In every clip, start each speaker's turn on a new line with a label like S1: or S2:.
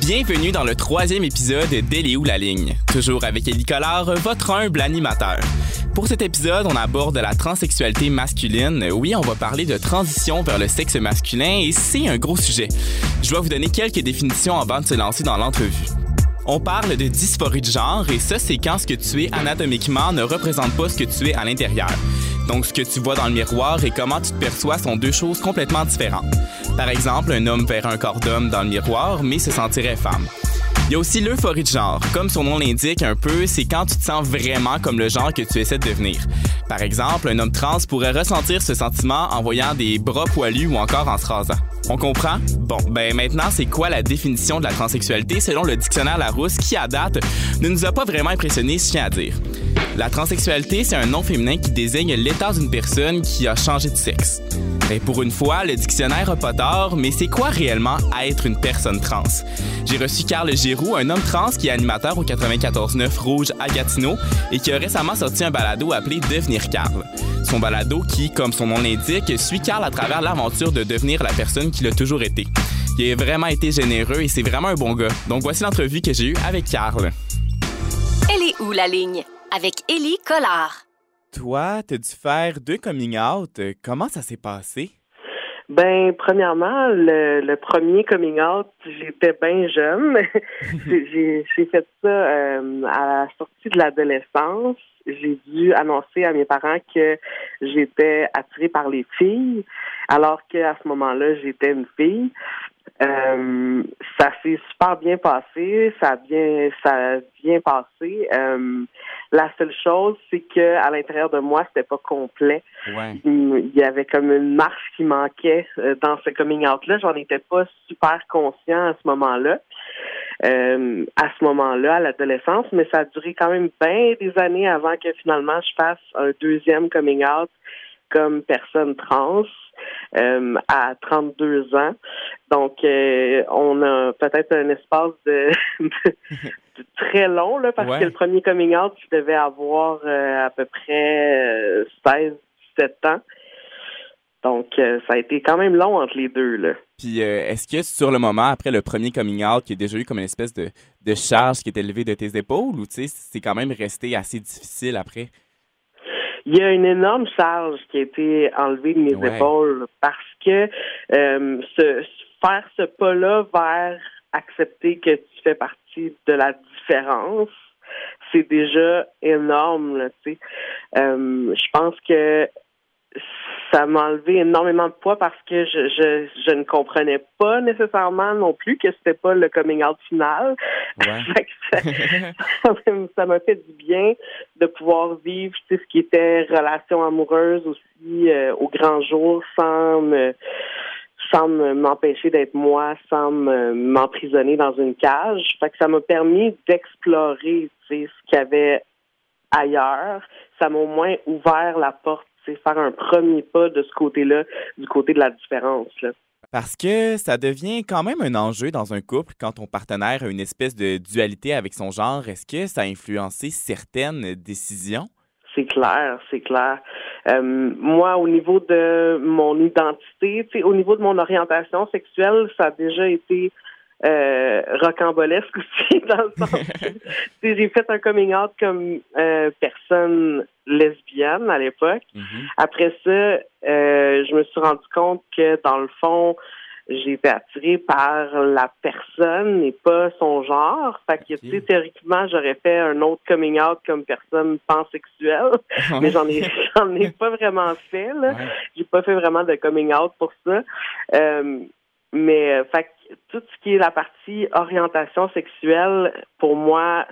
S1: Bienvenue dans le troisième épisode d'Elle où la ligne, toujours avec Élie Collard, votre humble animateur. Pour cet épisode, on aborde la transsexualité masculine. Oui, on va parler de transition vers le sexe masculin et c'est un gros sujet. Je dois vous donner quelques définitions avant de se lancer dans l'entrevue. On parle de dysphorie de genre et ça, c'est quand ce que tu es anatomiquement ne représente pas ce que tu es à l'intérieur. Donc, ce que tu vois dans le miroir et comment tu te perçois sont deux choses complètement différentes. Par exemple, un homme verrait un corps d'homme dans le miroir, mais se sentirait femme. Il y a aussi l'euphorie de genre. Comme son nom l'indique un peu, c'est quand tu te sens vraiment comme le genre que tu essaies de devenir. Par exemple, un homme trans pourrait ressentir ce sentiment en voyant des bras poilus ou encore en se rasant. On comprend? Bon, ben maintenant, c'est quoi la définition de la transsexualité selon le dictionnaire Larousse qui, à date, ne nous a pas vraiment impressionnés, je tiens à dire? La transsexualité, c'est un nom féminin qui désigne l'état d'une personne qui a changé de sexe. Et pour une fois, le dictionnaire a pas tort, mais c'est quoi réellement être une personne trans? J'ai reçu Carl Giroux, un homme trans qui est animateur au 94.9 Rouge à Gatineau et qui a récemment sorti un balado appelé Devenir Carl. Son balado qui, comme son nom l'indique, suit Carl à travers l'aventure de devenir la personne qu'il a toujours été. Il a vraiment été généreux et c'est vraiment un bon gars. Donc voici l'entrevue que j'ai eue avec Carl.
S2: Elle est où la ligne? Avec Élie Collard.
S1: Toi, t'as dû faire deux coming out. Comment ça s'est passé?
S3: Ben, premièrement, le, premier coming out, j'étais bien jeune. j'ai fait ça euh, à la sortie de l'adolescence. J'ai dû annoncer à mes parents que j'étais attirée par les filles, alors qu'à ce moment-là, j'étais une fille. Euh, ça s'est super bien passé, ça a bien, ça a bien passé. Euh, la seule chose, c'est que à l'intérieur de moi, c'était pas complet. Il y avait comme une marche qui manquait euh, dans ce coming out-là. J'en étais pas super conscient à ce moment-là. à ce moment-là, à l'adolescence, mais ça a duré quand même bien des années avant que finalement je fasse un deuxième coming out comme personne trans euh, à 32 ans. Donc, euh, on a peut-être un espace de, très long là, parce que le premier coming out, je devais avoir euh, à peu près 16, 17 ans. Donc, ça a été quand même long entre les deux. Là.
S1: Puis, est-ce que sur le moment, après le premier coming out, qui a déjà eu comme une espèce de, de charge qui est élevée de tes épaules, ou tu sais, c'est quand même resté assez difficile après?
S3: Il y a une énorme charge qui a été enlevée de mes épaules parce que euh, ce, faire ce pas-là vers accepter que tu fais partie de la différence, c'est déjà énorme. tu sais. Euh, je pense que ça m'a enlevé énormément de poids parce que je, je, je, ne comprenais pas nécessairement non plus que c'était pas le coming out final. ça m'a fait du bien de pouvoir vivre ce qui était relation amoureuse aussi euh, au grand jour sans me sans m'empêcher d'être moi, sans m'emprisonner dans une cage. Fait que ça m'a permis d'explorer ce qu'il y avait ailleurs. Ça m'a au moins ouvert la porte faire un premier pas de ce côté-là, du côté de la différence.
S1: Parce que ça devient quand même un enjeu dans un couple quand ton partenaire a une espèce de dualité avec son genre. Est-ce que ça a influencé certaines décisions?
S3: C'est clair, c'est clair. Euh, moi, au niveau de mon identité, au niveau de mon orientation sexuelle, ça a déjà été euh, rocambolesque aussi, dans le sens j'ai fait un coming out comme euh, personne lesbienne à l'époque. Mm-hmm. Après ça, euh, je me suis rendu compte que dans le fond, j'étais attirée par la personne et pas son genre. Fait que, théoriquement, j'aurais fait un autre coming out comme personne pansexuelle, mais j'en ai, j'en ai pas vraiment fait, là. J'ai pas fait vraiment de coming out pour ça. Euh, mais, fait tout ce qui est la partie orientation sexuelle, pour moi,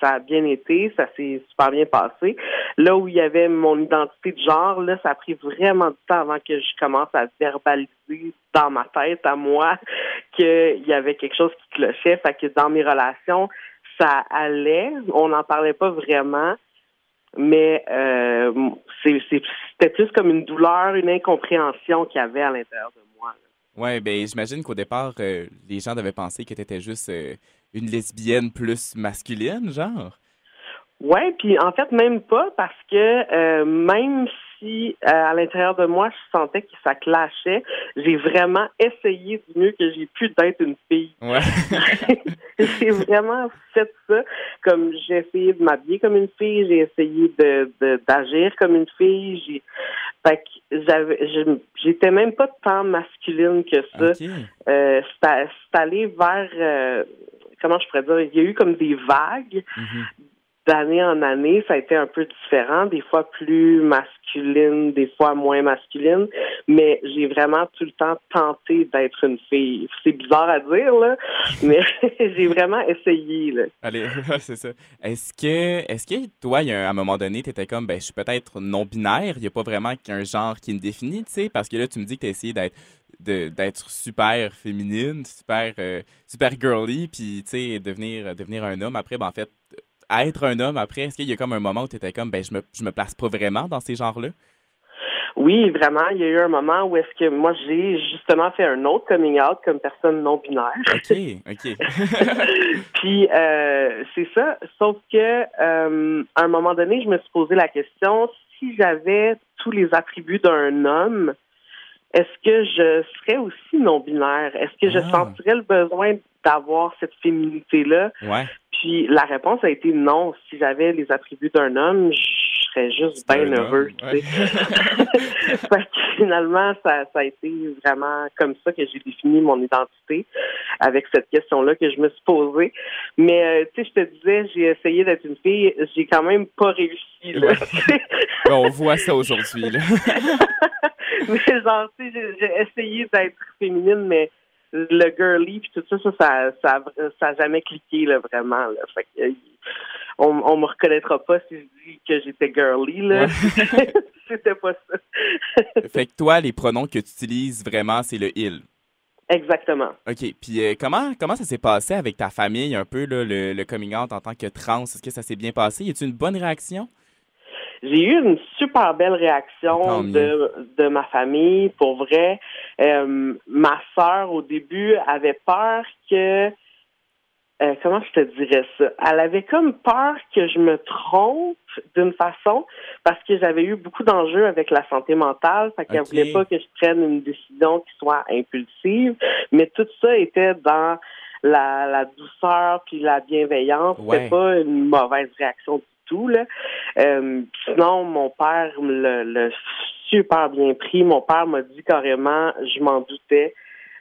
S3: ça a bien été, ça s'est super bien passé. Là où il y avait mon identité de genre, là, ça a pris vraiment du temps avant que je commence à verbaliser dans ma tête à moi qu'il y avait quelque chose qui clochait. Fait que dans mes relations, ça allait. On n'en parlait pas vraiment. Mais euh, c'était plus comme une douleur, une incompréhension qu'il y avait à l'intérieur de moi.
S1: Oui, ben j'imagine qu'au départ, euh, les gens devaient penser que tu étais juste euh, une lesbienne plus masculine, genre.
S3: Oui, puis en fait, même pas, parce que euh, même si euh, à l'intérieur de moi, je sentais que ça clashait, j'ai vraiment essayé du mieux que j'ai pu d'être une fille.
S1: Ouais.
S3: j'ai vraiment fait ça. Comme j'ai essayé de m'habiller comme une fille, j'ai essayé de d'agir comme une fille. J'ai fait que j'avais j'étais même pas tant masculine que ça.
S1: OK.
S3: Euh, c'est allé vers euh, comment je pourrais dire, il y a eu comme des vagues
S1: Mhm.
S3: D'année en année, ça a été un peu différent, des fois plus masculine, des fois moins masculine, mais j'ai vraiment tout le temps tenté d'être une fille. C'est bizarre à dire, là, mais j'ai vraiment essayé, là.
S1: Allez, c'est ça. Est-ce que, est-ce que toi, y a un, à un moment donné, tu étais comme, ben, je suis peut-être non-binaire, il n'y a pas vraiment qu'un genre qui me définit, tu sais, parce que là, tu me dis que tu as essayé d'être de- d'être super féminine, super euh, super girly, puis tu sais devenir devenir un homme après, ben en fait être un homme après, est-ce qu'il y a comme un moment où tu étais comme ben je me je me place pas vraiment dans ces genres-là?
S3: Oui, vraiment, il y a eu un moment où est-ce que moi j'ai justement fait un autre coming out comme personne non binaire.
S1: OK, OK.
S3: Puis euh, c'est ça, sauf que euh, à un moment donné, je me suis posé la question si j'avais tous les attributs d'un homme, est-ce que je serais aussi non binaire? Est-ce que je
S1: Ah.
S3: sentirais le besoin d'avoir cette féminité là
S1: ouais.
S3: Puis la réponse a été non. Si j'avais les attributs d'un homme, je serais juste bien heureux. sais. Fait que finalement, ça, ça a été vraiment comme ça que j'ai défini mon identité avec cette question-là que je me suis posée. Mais euh, tu sais, je te disais, j'ai essayé d'être une fille, j'ai quand même pas réussi. Là,
S1: Ouais. Ben, on voit ça aujourd'hui
S3: mais genre, tu sais, j'ai essayé d'être féminine, mais le girly puis tout ça, ça, ça, ça, a- ça a jamais cliqué là, vraiment. Là. Fait que, euh, on, on me reconnaîtra pas si je dis que j'étais girly là. C'était pas ça.
S1: fait que toi les pronoms que tu utilises vraiment c'est le il.
S3: Exactement.
S1: OK. Puis euh, comment comment ça s'est passé avec ta famille un peu là, le, le coming out en tant que trans? Est-ce que ça s'est bien passé? Y a-t-il une bonne réaction?
S3: J'ai eu une super belle réaction de, de ma famille. Pour vrai, Euh, ma sœur, au début, avait peur que... euh, comment je te dirais ça? Elle avait comme peur que je me trompe d'une façon parce que j'avais eu beaucoup d'enjeux avec la santé mentale. Fait qu'elle voulait pas que je prenne une décision qui soit impulsive. Mais tout ça était dans la, la douceur puis la bienveillance.
S1: Ouais.
S3: C'était pas une mauvaise réaction du tout, là. Euh, sinon, mon père l'a l'a super bien pris. Mon père m'a dit carrément, je m'en doutais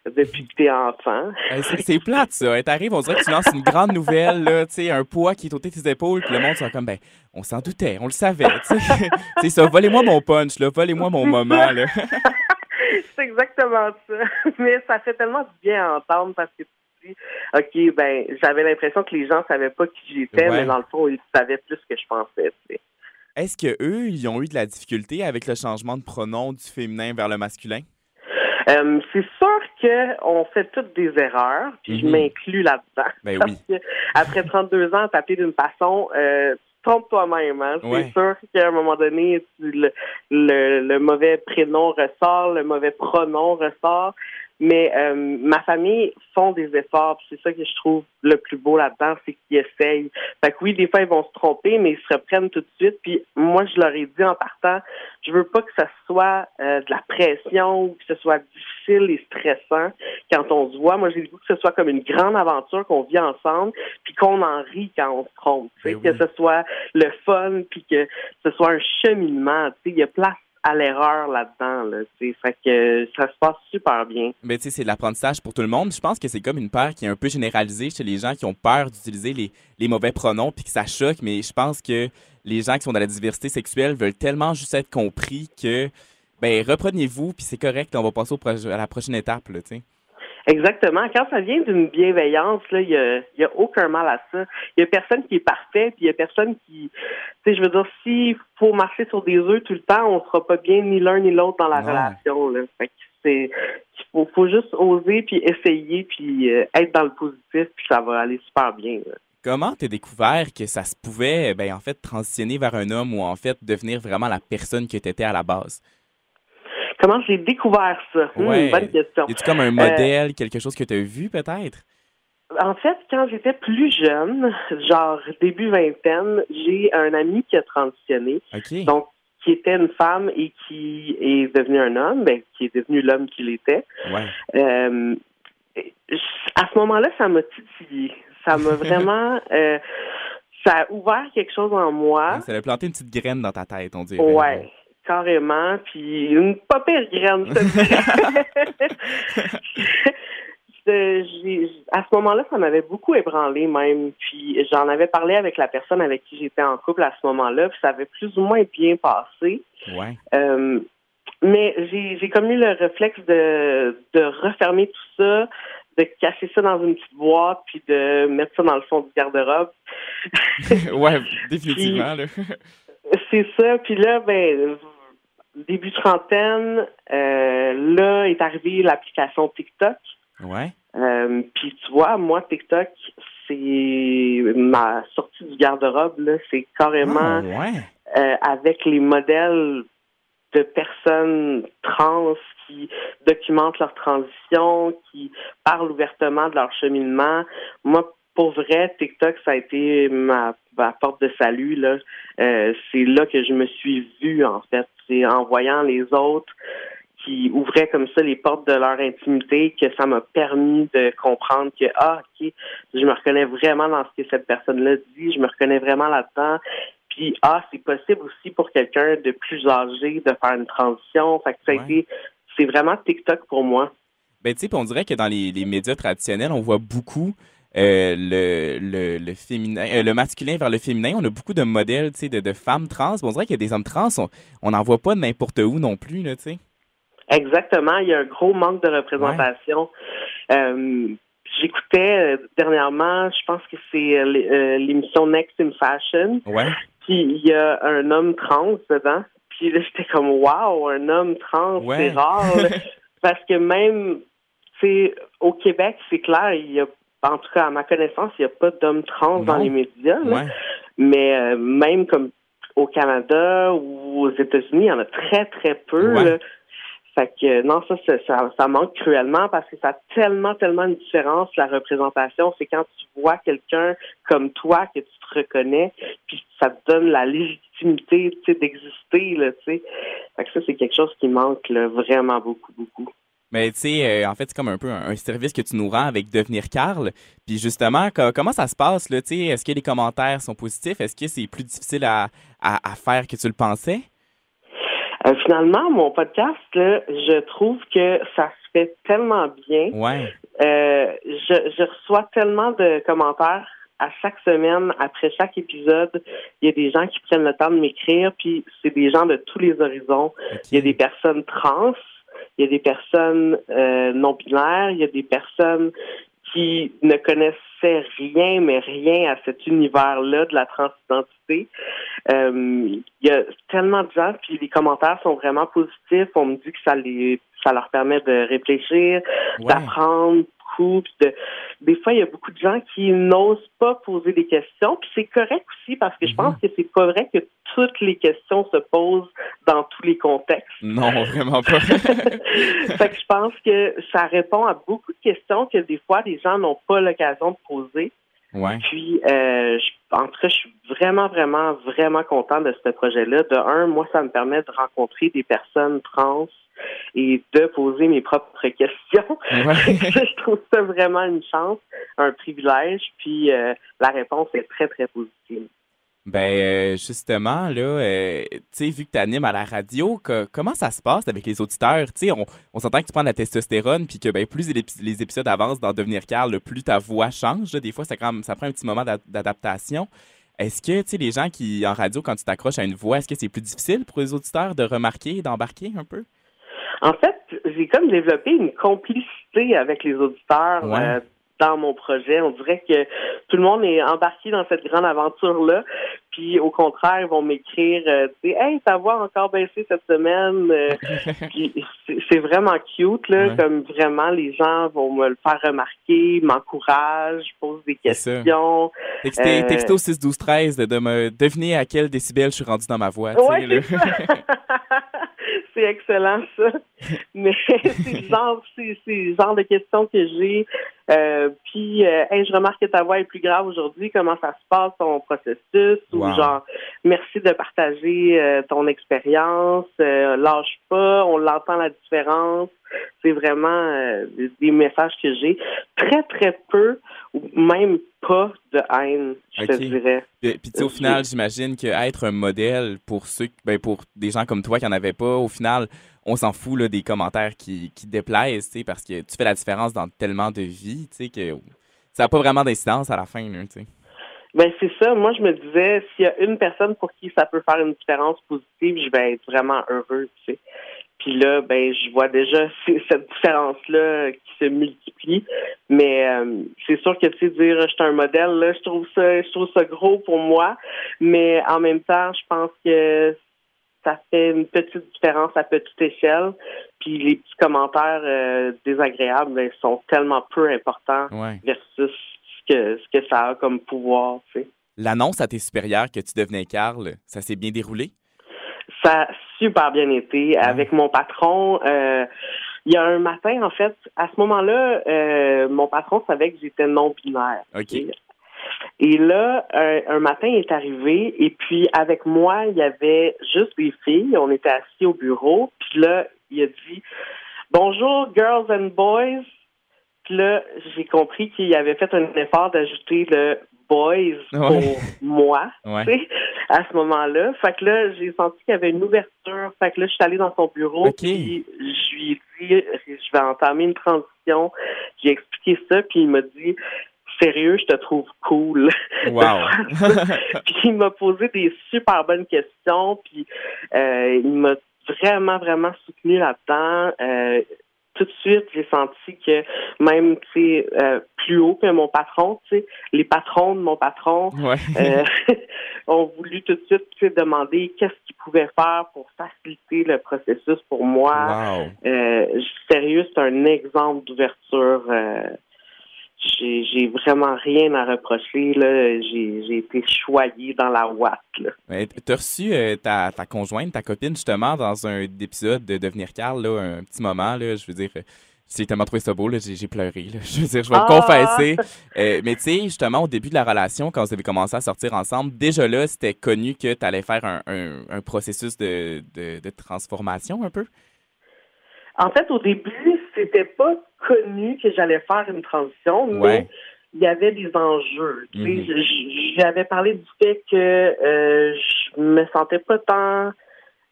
S3: depuis que t'es enfant.
S1: C'est plate, ça. T'arrives, on dirait que tu lances une grande nouvelle, là, un poids qui est au de tes épaules, puis le monde sera comme, ben, on s'en doutait, on le savait. C'est ça, volez-moi mon punch, volez-moi mon moment, là.
S3: C'est exactement ça. Mais ça fait tellement du bien à entendre parce que tu dis, OK, ben, j'avais l'impression que les gens savaient pas qui j'étais,
S1: Ouais.
S3: mais dans le fond, ils savaient plus que je pensais.
S1: Est-ce que eux, ils ont eu de la difficulté avec le changement de pronom du féminin vers le masculin?
S3: Euh, c'est sûr qu'on fait toutes des erreurs, puis je
S1: Mhm.
S3: m'inclus là-dedans.
S1: Ben
S3: Parce
S1: oui.
S3: que après 32 ans, t'appeler d'une façon, euh, trompes toi-même. Hein?
S1: Ouais.
S3: C'est sûr qu'à un moment donné, tu- le, le, le mauvais prénom ressort, le mauvais pronom ressort. Mais euh, ma famille font des efforts, c'est ça que je trouve le plus beau là-dedans, c'est qu'ils essayent. Fait que oui, des fois, ils vont se tromper, mais ils se reprennent tout de suite. Puis moi, je leur ai dit en partant, je veux pas que ça soit euh, de la pression ou que ce soit difficile et stressant quand on se voit. Moi, j'ai goût que ce soit comme une grande aventure qu'on vit ensemble, puis qu'on en rit quand on se trompe. tu sais,
S1: Ben oui.
S3: Que ce soit le fun, puis que ce soit un cheminement. tu sais, Il y a place à l'erreur là-dedans. Que ça se passe super bien.
S1: Mais tu c'est l'apprentissage pour tout le monde. Je pense que c'est comme une peur qui est un peu généralisée chez les gens qui ont peur d'utiliser les, mauvais pronoms puis que ça choque. Mais je pense que les gens qui sont dans la diversité sexuelle veulent tellement juste être compris que, ben, reprenez-vous puis c'est correct. On va passer à la prochaine étape.
S3: Exactement. Quand ça vient d'une bienveillance, là, il y a, il y a aucun mal à ça. Il y a personne qui est parfait, puis il y a personne qui, tu sais, je veux dire, s'il faut marcher sur des œufs tout le temps, on sera pas bien ni l'un ni l'autre dans la relation. Là. Fait que c'est, il faut, faut juste oser puis essayer puis euh, être dans le positif, puis ça va aller super bien. là.
S1: Comment t'as découvert que ça se pouvait, ben, en fait, transitionner vers un homme ou en fait devenir vraiment la personne que t'étais à la base?
S3: Comment j'ai découvert ça? Hmm,
S1: Ouais.
S3: Bonne question.
S1: A-tu comme un modèle, quelque chose que t'as vu peut-être?
S3: En fait, quand j'étais plus jeune, genre début vingtaine, j'ai un ami qui a transitionné.
S1: OK.
S3: Donc, qui était une femme et qui est devenu un homme, ben, qui est devenu l'homme qu'il était.
S1: Ouais.
S3: Euh, à ce moment-là, ça m'a titillé. Ça m'a vraiment. Euh, ça a ouvert quelque chose en moi.
S1: Ça a planté une petite graine dans ta tête, on dirait.
S3: Ouais, carrément. Puis une pas pire graine, ça à ce moment-là, ça m'avait beaucoup ébranlé même. Puis j'en avais parlé avec la personne avec qui j'étais en couple à ce moment-là, puis ça avait plus ou moins bien passé.
S1: Ouais.
S3: Euh, mais j'ai comme eu le réflexe de, de refermer tout ça, de cacher ça dans une petite boîte, puis de mettre ça dans le fond du garde-robe.
S1: ouais, définitivement.
S3: C'est ça. Puis là, ben, début trentaine, euh, là est arrivée l'application TikTok.
S1: Ouais.
S3: Euh, puis tu vois, moi, TikTok, c'est ma sortie du garde-robe, c'est carrément
S1: ah,
S3: euh, avec les modèles de personnes trans qui documentent leur transition, qui parlent ouvertement de leur cheminement. Moi, pour vrai, TikTok, ça a été ma, porte de salut. Là. Euh, c'est là que je me suis vue, en fait. C'est en voyant les autres qui ouvraient comme ça les portes de leur intimité que ça m'a permis de comprendre que ah ok je me reconnais vraiment dans ce que cette personne-là dit je me reconnais vraiment là-dedans puis ah c'est possible aussi pour quelqu'un de plus âgé de faire une transition fait que ça a été c'est vraiment TikTok pour moi
S1: ben tu sais on dirait que dans les, médias traditionnels on voit beaucoup euh, le, le, le, féminin, euh, le masculin vers le féminin. On a beaucoup de modèles, de, de femmes trans. on dirait qu'il y a des hommes trans, on n'en voit pas n'importe où non plus, sais.
S3: Exactement. Il y a un gros manque de représentation. Euh, j'écoutais dernièrement, je pense que c'est l'émission Next in Fashion.
S1: Ouais.
S3: Puis il y a un homme trans dedans. Puis là, j'étais comme Wow, un homme trans, c'est rare. Parce que même, tu au Québec, c'est clair, il y a, en tout cas, à ma connaissance, il n'y a pas d'hommes trans dans les médias. Mais même comme au Canada ou aux États-Unis, il y en a très, très peu. Fait que non, ça, ça, ça, manque cruellement parce que ça a tellement, tellement une différence, la représentation. C'est quand tu vois quelqu'un comme toi que tu te reconnais, puis ça te donne la légitimité d'exister. Là, fait que ça, c'est quelque chose qui manque vraiment beaucoup, beaucoup.
S1: Mais tu sais, euh, en fait, c'est comme un peu un, service que tu nous rends avec Devenir Carl. Puis justement, comment ça se passe? là Est-ce que les commentaires sont positifs? Est-ce que c'est plus difficile à, à faire que tu le pensais?
S3: Euh, finalement, mon podcast, je trouve que ça se fait tellement bien.
S1: Ouais.
S3: Euh, je, je reçois tellement de commentaires à chaque semaine, après chaque épisode, il y a des gens qui prennent le temps de m'écrire, puis c'est des gens de tous les horizons. Il y a des personnes trans, il y a des personnes euh, non binaires, il y a des personnes qui ne connaissaient rien, mais rien à cet univers-là de la transidentité. Euh, il y a tellement de gens, puis les commentaires sont vraiment positifs. On me dit que ça les ça leur permet de réfléchir, d'apprendre beaucoup. des fois, il y a beaucoup de gens qui n'osent pas poser des questions. Puis c'est correct aussi parce que je pense mhm. que c'est pas vrai que toutes les questions se posent dans tous les contextes.
S1: Non, vraiment pas.
S3: fait que je pense que ça répond à beaucoup de questions que des fois les gens n'ont pas l'occasion de poser.
S1: Ouais.
S3: Puis, euh, je, en tout cas, je suis vraiment, vraiment, vraiment content de ce projet-là. De un, moi, ça me permet de rencontrer des personnes trans et de poser mes propres questions. je trouve ça vraiment une chance, un privilège. Puis, euh, la réponse est très, très positive.
S1: Ben euh, justement, là, euh, tu sais, vu que tu animes à la radio, comment ça se passe avec les auditeurs? Tu sais, on, on s'entend que tu prends de la testostérone, puis que ben, plus les, épisodes avancent dans Devenir Carl, plus ta voix change. Des fois, ça, quand ça prend un petit moment d'adaptation. Est-ce que, tu sais, les gens qui, en radio, quand tu t'accroches à une voix, est-ce que c'est plus difficile pour les auditeurs de remarquer et d'embarquer un peu?
S3: En fait, j'ai comme développé une complicité avec les auditeurs. Euh, dans mon projet. On dirait que tout le monde est embarqué dans cette grande aventure-là. Puis au contraire, ils vont m'écrire, euh, tu sais, hey, ta voix encore baissé cette semaine. Euh, c'est vraiment cute, là, comme vraiment les gens vont me le faire remarquer, m'encouragent, posent des questions.
S1: Textez, euh, texto 6 12 13 de me deviner à quel décibel je suis rendu dans ma voix.
S3: c'est excellent ça. Mais c'est le genre, c'est, genre de questions que j'ai Euh, puis, euh, hey, je remarque que ta voix est plus grave aujourd'hui. Comment ça se passe, ton processus? Ou genre, merci de partager euh, ton expérience. lâche pas, on l'entend la différence. C'est vraiment des, messages que j'ai. Très, très peu, ou même pas de haine, je te dirais.
S1: Puis, au final, j'imagine qu'être un modèle pour ceux, ben, pour des gens comme toi qui n'en avaient pas, au final, on s'en fout là, des commentaires qui, qui déplaisent, parce que tu fais la différence dans tellement de vies, que ça n'a pas vraiment d'incidence à la fin, tu
S3: Ben c'est ça. Moi, je me disais, s'il y a une personne pour qui ça peut faire une différence positive, je vais être vraiment heureux, tu sais. Puis là, ben, je vois déjà cette différence-là qui se multiplie. Mais euh, c'est sûr que tu sais dire je suis un modèle, là, je trouve ça, je trouve ça gros pour moi. Mais en même temps, je pense que ça fait une petite différence à petite échelle. Puis les petits commentaires euh, désagréables ben, sont tellement peu importants versus ce que, ce que ça a comme pouvoir. Tu sais.
S1: L'annonce à tes supérieurs que tu devenais Carl, ça s'est bien déroulé?
S3: Ça a super bien été. Avec mon patron, euh, il y a un matin, en fait, à ce moment-là, euh, mon patron savait que j'étais non-binaire.
S1: OK.
S3: Et là, un, matin, il est arrivé et puis avec moi, il y avait juste des filles. On était assis au bureau. Puis là, il a dit Bonjour, girls and boys. Puis là, j'ai compris qu'il avait fait un effort d'ajouter le boys pour moi, à ce moment-là. Fait que là, j'ai senti qu'il y avait une ouverture. Fait que là, je suis allée dans son bureau, puis je lui ai dit, je vais entamer une transition. J'ai expliqué ça, puis il m'a dit, sérieux, je te trouve cool.
S1: Wow.
S3: puis il m'a posé des super bonnes questions, puis euh, il m'a vraiment, vraiment soutenu là-dedans. Euh, tout de suite, j'ai senti que même euh, plus haut que mon patron, les patrons de mon patron euh, ont voulu tout de suite demander qu'est-ce qu'ils pouvaient faire pour faciliter le processus pour moi. Euh, sérieux, c'est un exemple d'ouverture j'ai vraiment rien à reprocher. J'ai été choyé dans la ouate.
S1: Tu as reçu euh, ta, ta, conjointe, ta copine, justement, dans un épisode de Devenir Carl, là, un petit moment. Là, je veux dire, j'ai tellement trouvé ça beau, j'ai pleuré. Je veux dire, je vais me ah! confesser. Euh, mais tu sais, justement, au début de la relation, quand vous avez commencé à sortir ensemble, déjà là, c'était connu que tu allais faire un, un, processus de, de, de transformation un peu?
S3: En fait, au début, c'était pas connu que j'allais faire une transition, mais il y avait des enjeux. Mhm. J'avais parlé du fait que euh, je me sentais pas tant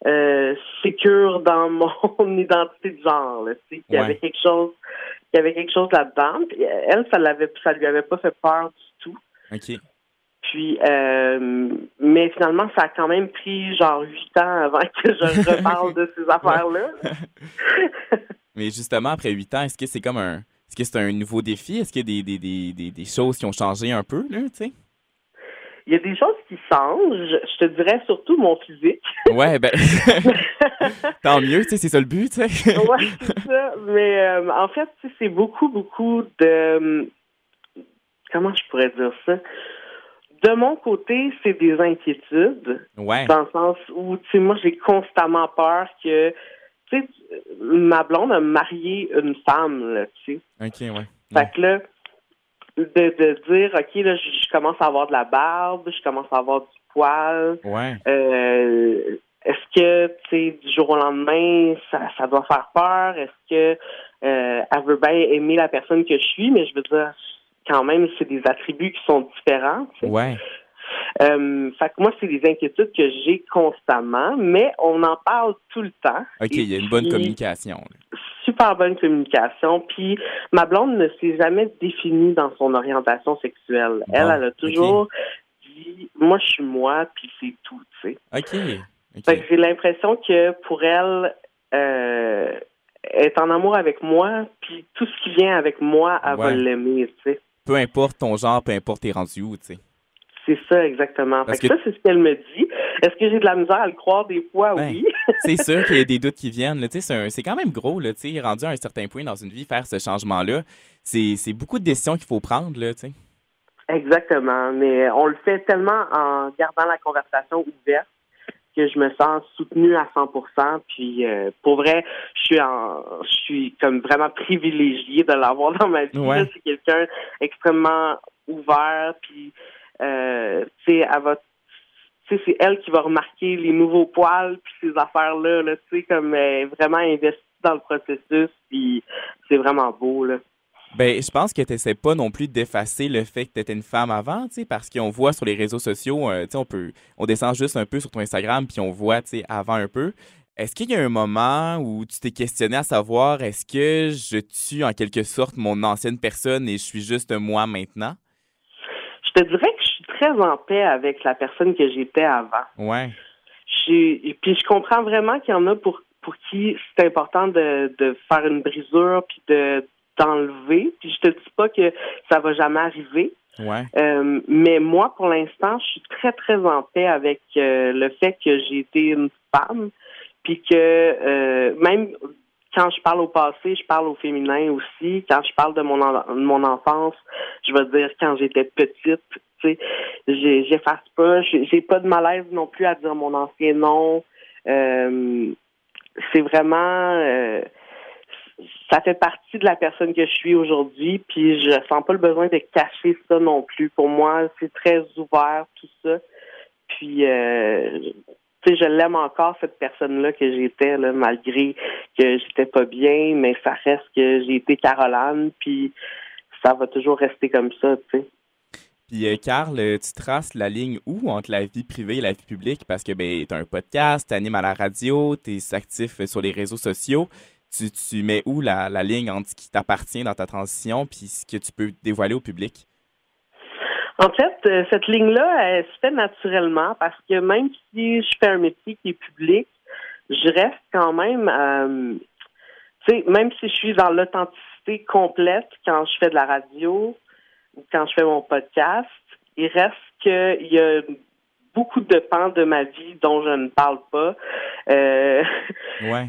S3: euh, sécure dans mon identité de genre. Il y avait quelque chose, il y avait quelque chose là-dedans. Elle, ça l'avait, ça lui avait pas fait peur du tout. Puis, euh, mais finalement, ça a quand même pris genre huit ans avant que je reparle de ces affaires-là.
S1: mais justement, après huit ans, est-ce que c'est comme un, est-ce que c'est un nouveau défi? Est-ce qu'il y a des, des, des, des, choses qui ont changé un peu, là, tu sais?
S3: Il y a des choses qui changent. Je te dirais surtout mon physique.
S1: Ouais, ben. Tant mieux, tu sais, c'est ça le but, tu sais.
S3: ouais, c'est ça. Mais euh, en fait, c'est beaucoup, beaucoup de. Comment je pourrais dire ça? de mon côté, c'est des inquiétudes.
S1: Ouais.
S3: Dans le sens où, tu sais, moi, j'ai constamment peur que, tu sais, ma blonde a marié une femme, là, tu sais.
S1: OK, ouais.
S3: Fait que là, de, de dire, OK, là, je, commence à avoir de la barbe, je commence à avoir du poil.
S1: Ouais.
S3: Euh, est-ce que, tu sais, du jour au lendemain, ça, ça doit faire peur? Est-ce que euh, elle veut bien aimer la personne que je suis? Mais je veux dire, quand même, c'est des attributs qui sont différents.
S1: Ouais.
S3: Euh, fait que moi, c'est des inquiétudes que j'ai constamment, mais on en parle tout le temps.
S1: OK, il y a une bonne communication.
S3: Super bonne communication. Puis ma blonde ne s'est jamais définie dans son orientation sexuelle. elle, elle a toujours dit moi, je suis moi, puis c'est tout, tu sais.
S1: OK.
S3: Fait que j'ai l'impression que pour elle, euh, est en amour avec moi, puis tout ce qui vient avec moi, elle va l'aimer, tu sais
S1: peu importe ton genre, peu importe tes rendus où, tu sais.
S3: C'est ça, exactement. Parce que... ça, c'est ce qu'elle me dit. Est-ce que j'ai de la misère à le croire des fois? Ben, oui.
S1: c'est sûr qu'il y a des doutes qui viennent. C'est quand même gros, là, rendu à un certain point dans une vie, faire ce changement-là. C'est beaucoup de décisions qu'il faut prendre. Là.
S3: Exactement. Mais on le fait tellement en gardant la conversation ouverte que je me sens soutenue à 100%. Puis euh, pour vrai, je suis en, je suis comme vraiment privilégiée de l'avoir dans ma vie. C'est quelqu'un extrêmement ouvert. Puis euh, tu sais, elle c'est elle qui va remarquer les nouveaux poils puis ces affaires-là, là, tu sais, comme vraiment investie dans le processus, puis c'est vraiment beau, là.
S1: Ben, je pense que tu n'essaies pas non plus d'effacer le fait que tu étais une femme avant, tu sais, parce qu'on voit sur les réseaux sociaux, euh, tu sais, on peut, on descend juste un peu sur ton Instagram, puis on voit, tu sais, avant un peu. Est-ce qu'il y a un moment où tu t'es questionné à savoir, est-ce que je tue en quelque sorte mon ancienne personne et je suis juste moi maintenant?
S3: Je te dirais que je suis très en paix avec la personne que j'étais avant.
S1: Ouais.
S3: puis je comprends vraiment qu'il y en a pour pour qui c'est important de, de faire une brisure puis de d'enlever. Puis je te dis pas que ça va jamais arriver.
S1: Ouais.
S3: Euh, mais moi, pour l'instant, je suis très, très en paix avec euh, le fait que j'ai été une femme, puis que euh, même quand je parle au passé, je parle au féminin aussi. Quand je parle de mon, mon enfance, je veux dire quand j'étais petite, tu sais, j'efface pas. J'ai pas de malaise non plus à dire mon ancien nom. c'est vraiment ça fait partie de la personne que je suis aujourd'hui, puis je sens pas le besoin de cacher ça non plus. Pour moi, c'est très ouvert tout ça. Puis, euh, tu sais, je l'aime encore cette personne-là que j'étais, malgré que j'étais pas bien, mais ça reste que j'ai été Caroline, puis ça va toujours rester comme ça, tu sais.
S1: Puis, euh, Carl, euh, tu traces la ligne où entre la vie privée et la vie publique? Parce que, ben, tu as un podcast, tu animes à la radio, tu es actif sur les réseaux sociaux tu, tu mets où la, la ligne entre ce qui t'appartient dans ta transition puis ce que tu peux dévoiler au public?
S3: En fait, euh, cette ligne-là, elle se fait naturellement parce que même si je fais un métier qui est public, je reste quand même, euh, tu sais, même si je suis dans l'authenticité complète quand je fais de la radio quand je fais mon podcast, il reste qu'il y a beaucoup de pans de ma vie dont je ne parle pas. Euh,
S1: ouais.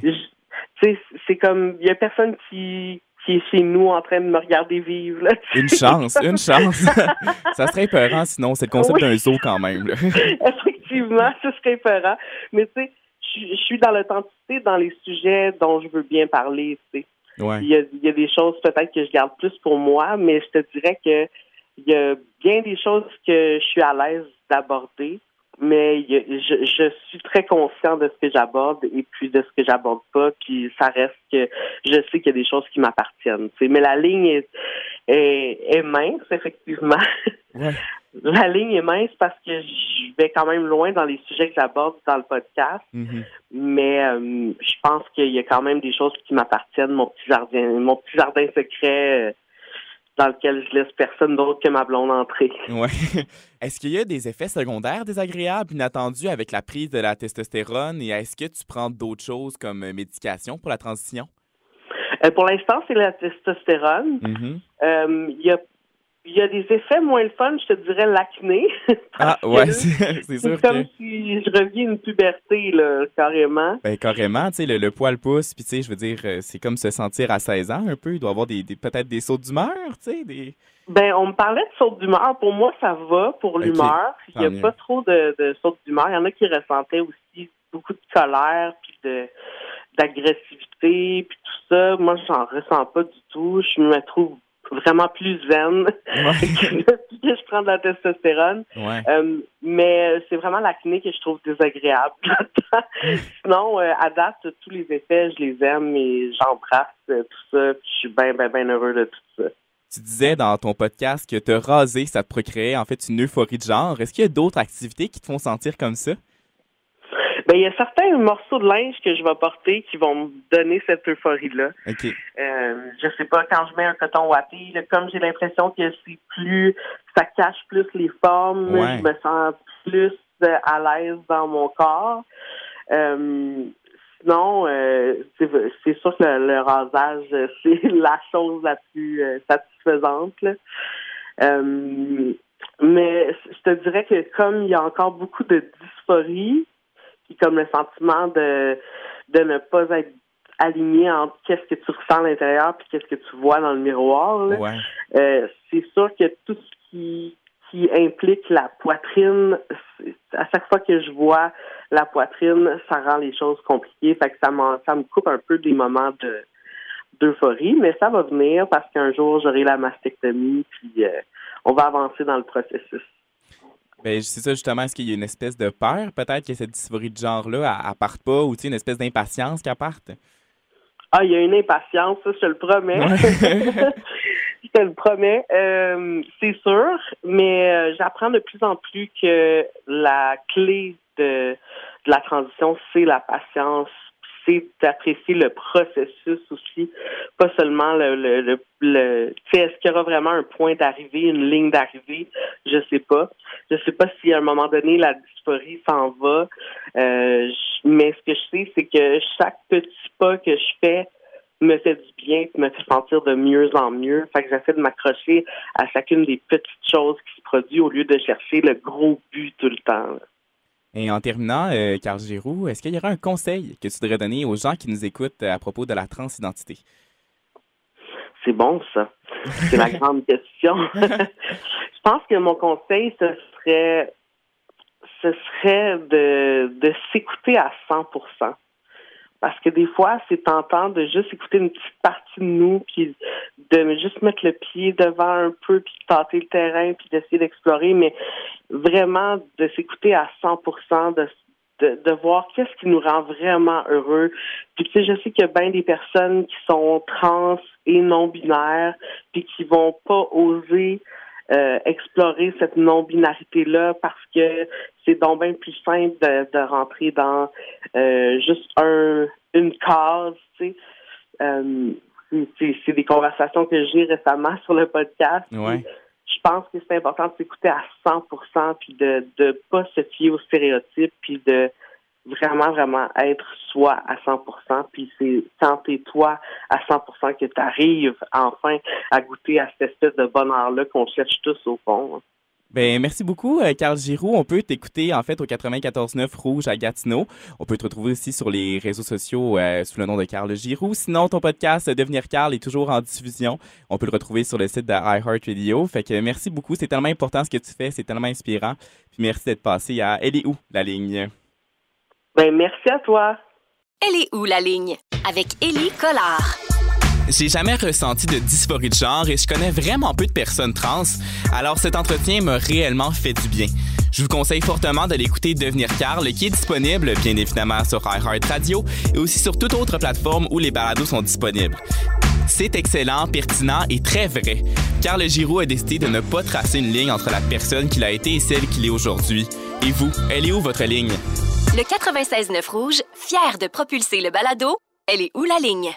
S3: c'est comme il y a personne qui qui est chez nous en train de me regarder vivre. Là.
S1: Une chance, une chance. ça serait épeurant sinon, c'est le concept d'un zoo quand même.
S3: Effectivement, ce serait épeurant. Mais tu sais, je suis dans l'authenticité dans les sujets dont je veux bien parler. Tu sais.
S1: Il,
S3: y a, il y a des choses peut-être que je garde plus pour moi, mais je te dirais que il y a bien des choses que je suis à l'aise d'aborder mais je, je, suis très conscient de ce que j'aborde et puis de ce que j'aborde pas, puis ça reste que je sais qu'il y a des choses qui m'appartiennent. Mais la ligne est, est, mince, effectivement. la ligne est mince parce que je vais quand même loin dans les sujets que j'aborde dans le podcast,
S1: mm-hmm.
S3: mais euh, je pense qu'il y a quand même des choses qui m'appartiennent, mon petit jardin, mon petit jardin secret. Euh, dans lequel je laisse personne d'autre que ma blonde entrer.
S1: Ouais. Est-ce qu'il y a des effets secondaires désagréables inattendus avec la prise de la testostérone et est-ce que tu prends d'autres choses comme euh, médication pour la transition?
S3: Euh, pour l'instant, c'est la testostérone. Euh, il y a il y a des effets moins le fun, je te dirais l'acné.
S1: ah ouais, c'est sûr.
S3: C'est comme si je reviens une puberté, là, carrément.
S1: Ben carrément, tu sais, le, poil pousse, puis tu sais, je veux dire, euh, c'est comme se sentir à 16 ans un peu. Il doit y avoir des, peut-être des sauts d'humeur, tu sais, des...
S3: Ben, on me parlait de sauts d'humeur. Pour moi, ça va pour l'humeur. Il n'y a pas trop de, de sauts d'humeur. Il y en a qui ressentaient aussi beaucoup de colère, puis de d'agressivité, puis tout ça. Moi, j'en ressens pas du tout. Je me trouve vraiment plus zen que, je prends de la testostérone. Euh, mais c'est vraiment l'acné que je trouve désagréable. Sinon, euh, à date, tous les effets, je les aime et j'embrasse euh, tout ça. je suis bien, bien, bien heureux de tout ça.
S1: Tu disais dans ton podcast que te raser, ça te procréait en fait une euphorie de genre. Est-ce qu'il y a d'autres activités qui te font sentir comme ça?
S3: Ben, il y a certains morceaux de linge que je vais porter qui vont me donner cette euphorie-là.
S1: OK.
S3: Euh, je sais pas, quand je mets un coton ouaté, comme j'ai l'impression que c'est plus, ça cache plus les formes, je me sens plus euh, à l'aise dans mon corps. Euh, sinon, euh, c'est sûr que le, rasage, c'est la chose la plus satisfaisante. mais je te dirais que comme il y a encore beaucoup de dysphorie, comme le sentiment de, de ne pas être aligné entre qu'est-ce que tu ressens à l'intérieur puis qu'est-ce que tu vois dans le miroir. Euh, c'est sûr que tout ce qui, qui implique la poitrine, à chaque fois que je vois la poitrine, ça rend les choses compliquées. Fait que ça, ça me coupe un peu des moments de d'euphorie, mais ça va venir parce qu'un jour j'aurai la mastectomie, puis euh, on va avancer dans le processus.
S1: Ben, c'est ça justement, est-ce qu'il y a une espèce de peur peut-être que cette dysphorie de genre-là, elle, parte pas, ou une espèce d'impatience qu'elle parte?
S3: Ah, il y a une impatience, ça, je te le promets. je te le promets. Euh, c'est sûr, mais euh, j'apprends de plus en plus que la clé de, de la transition, c'est la patience, d'apprécier le processus aussi, pas seulement le, le, le, est-ce qu'il y aura vraiment un point d'arrivée, une ligne d'arrivée, je sais pas. Je sais pas si à un moment donné la dysphorie s'en va, euh, mais ce que je sais, c'est que chaque petit pas que je fais me fait du bien, me fait sentir de mieux en mieux. Fait que j'essaie de m'accrocher à chacune des petites choses qui se produisent au lieu de chercher le gros but tout le temps.
S1: Et en terminant, euh, Carl Giroux, est-ce qu'il y aurait un conseil que tu voudrais donner aux gens qui nous écoutent à propos de la transidentité?
S3: C'est bon, ça. C'est la grande question. Je pense que mon conseil, ce serait, ce serait de, de s'écouter à 100% parce que des fois, c'est tentant de juste écouter une petite partie de nous, puis de juste mettre le pied devant un peu, puis de tâter le terrain, puis d'essayer d'explorer, mais vraiment de s'écouter à 100%, de, de, de voir qu'est-ce qui nous rend vraiment heureux. Puis tu sais, je sais qu'il y a bien des personnes qui sont trans et non-binaires, puis qui vont pas oser euh, explorer cette non-binarité-là parce que c'est donc bien plus simple de, de rentrer dans euh, juste un une case, tu sais. Euh, c'est des conversations que j'ai récemment sur le podcast. Je pense que c'est important de s'écouter à 100% puis de ne pas se fier aux stéréotypes puis de vraiment, vraiment être soi à 100%, puis c'est quand toi à 100% que tu arrives enfin à goûter à cette espèce de bonheur-là qu'on cherche tous au fond.
S1: Ben, merci beaucoup, euh, Carl Giroux. On peut t'écouter, en fait, au 94.9 Rouge à Gatineau. On peut te retrouver aussi sur les réseaux sociaux euh, sous le nom de Carl Giroux. Sinon, ton podcast Devenir Carl est toujours en diffusion. On peut le retrouver sur le site de iHeartRadio. Fait que merci beaucoup. C'est tellement important ce que tu fais. C'est tellement inspirant. Puis merci d'être passé à Elle est où, la ligne?
S3: Ben, merci à toi.
S2: Elle est où, la ligne? Avec Élie Collard.
S1: J'ai jamais ressenti de dysphorie de genre et je connais vraiment peu de personnes trans, alors cet entretien m'a réellement fait du bien. Je vous conseille fortement de l'écouter Devenir Carl, qui est disponible bien évidemment sur iHeartRadio et aussi sur toute autre plateforme où les balados sont disponibles. C'est excellent, pertinent et très vrai. Carl Giroux a décidé de ne pas tracer une ligne entre la personne qu'il a été et celle qu'il est aujourd'hui. Et vous, elle est où votre ligne?
S2: Le 96.9 Rouge, fier de propulser le balado, elle est où la ligne?